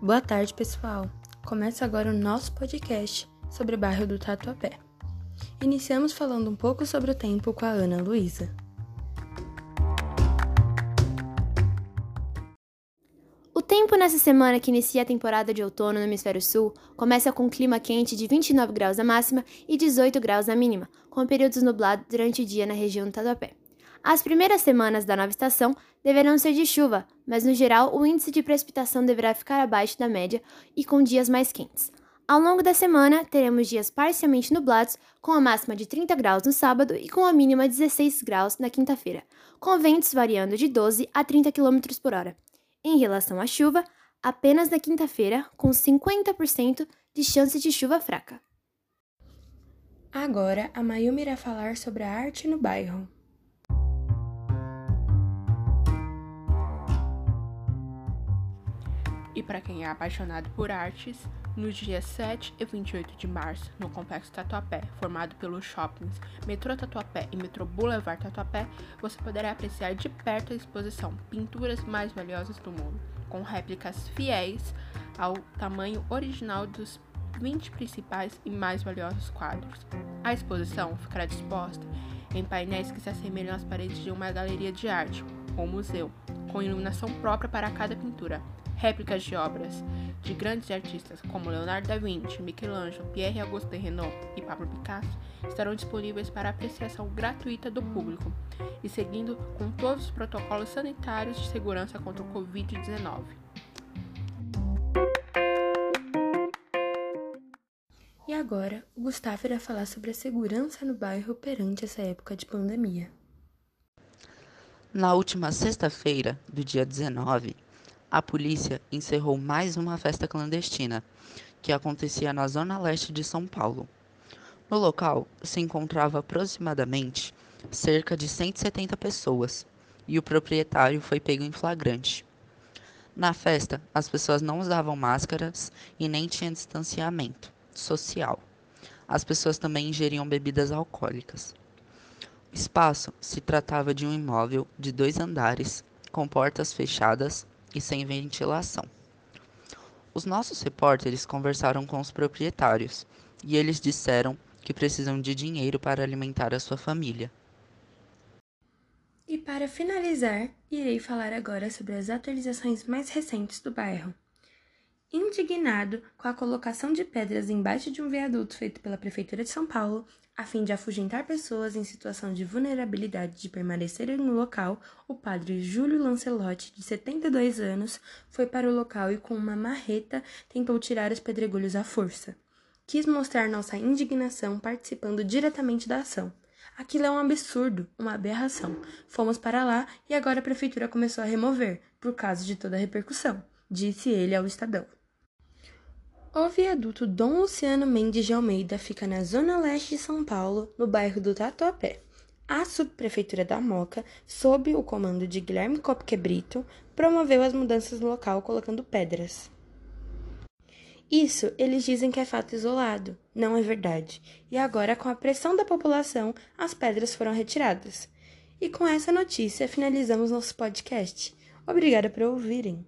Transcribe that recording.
Boa tarde, pessoal. Começa agora o nosso podcast sobre o bairro do Tatuapé. Iniciamos falando um pouco sobre o tempo com a Ana Luísa. O tempo nessa semana que inicia a temporada de outono no hemisfério sul começa com um clima quente de 29 graus na máxima e 18 graus na mínima, com períodos nublados durante o dia na região do Tatuapé. As primeiras semanas da nova estação deverão ser de chuva, mas no geral o índice de precipitação deverá ficar abaixo da média e com dias mais quentes. Ao longo da semana, teremos dias parcialmente nublados, com a máxima de 30 graus no sábado e com a mínima de 16 graus na quinta-feira, com ventos variando de 12 a 30 km por hora. Em relação à chuva, apenas na quinta-feira, com 50% de chance de chuva fraca. Agora, a Mayumi irá falar sobre a arte no bairro. E para quem é apaixonado por artes, nos dias 7 e 28 de março, no Complexo Tatuapé, formado pelos shoppings Metrô Tatuapé e Metrô Boulevard Tatuapé, você poderá apreciar de perto a exposição Pinturas Mais Valiosas do Mundo, com réplicas fiéis ao tamanho original dos 20 principais e mais valiosos quadros. A exposição ficará disposta em painéis que se assemelham às paredes de uma galeria de arte ou museu, com iluminação própria para cada pintura Réplicas de obras de grandes artistas como Leonardo da Vinci, Michelangelo, Pierre Auguste Renault e Pablo Picasso estarão disponíveis para apreciação gratuita do público e seguindo com todos os protocolos sanitários de segurança contra o Covid-19. E agora, o Gustavo irá falar sobre a segurança no bairro perante essa época de pandemia. Na última sexta-feira, do dia 19, a polícia encerrou mais uma festa clandestina que acontecia na zona leste de São Paulo. No local se encontrava aproximadamente cerca de 170 pessoas e o proprietário foi pego em flagrante. Na festa, as pessoas não usavam máscaras e nem tinha distanciamento social. As pessoas também ingeriam bebidas alcoólicas. O espaço se tratava de um imóvel de dois andares, com portas fechadas e sem ventilação. Os nossos repórteres conversaram com os proprietários e eles disseram que precisam de dinheiro para alimentar a sua família. E para finalizar, irei falar agora sobre as atualizações mais recentes do bairro. Indignado com a colocação de pedras embaixo de um viaduto feito pela Prefeitura de São Paulo, a fim de afugentar pessoas em situação de vulnerabilidade de permanecerem no local, o padre Júlio Lancelotti, de 72 anos, foi para o local e com uma marreta tentou tirar os pedregulhos à força. Quis mostrar nossa indignação participando diretamente da ação. Aquilo é um absurdo, uma aberração. Fomos para lá e agora a prefeitura começou a remover, por causa de toda a repercussão, disse ele ao Estadão. O viaduto Dom Luciano Mendes de Almeida fica na zona leste de São Paulo, no bairro do Tatuapé. A subprefeitura da Moca, sob o comando de Guilherme Copque Brito, promoveu as mudanças no local colocando pedras. Isso eles dizem que é fato isolado, não é verdade. E agora, com a pressão da população, as pedras foram retiradas. E com essa notícia finalizamos nosso podcast. Obrigada por ouvirem.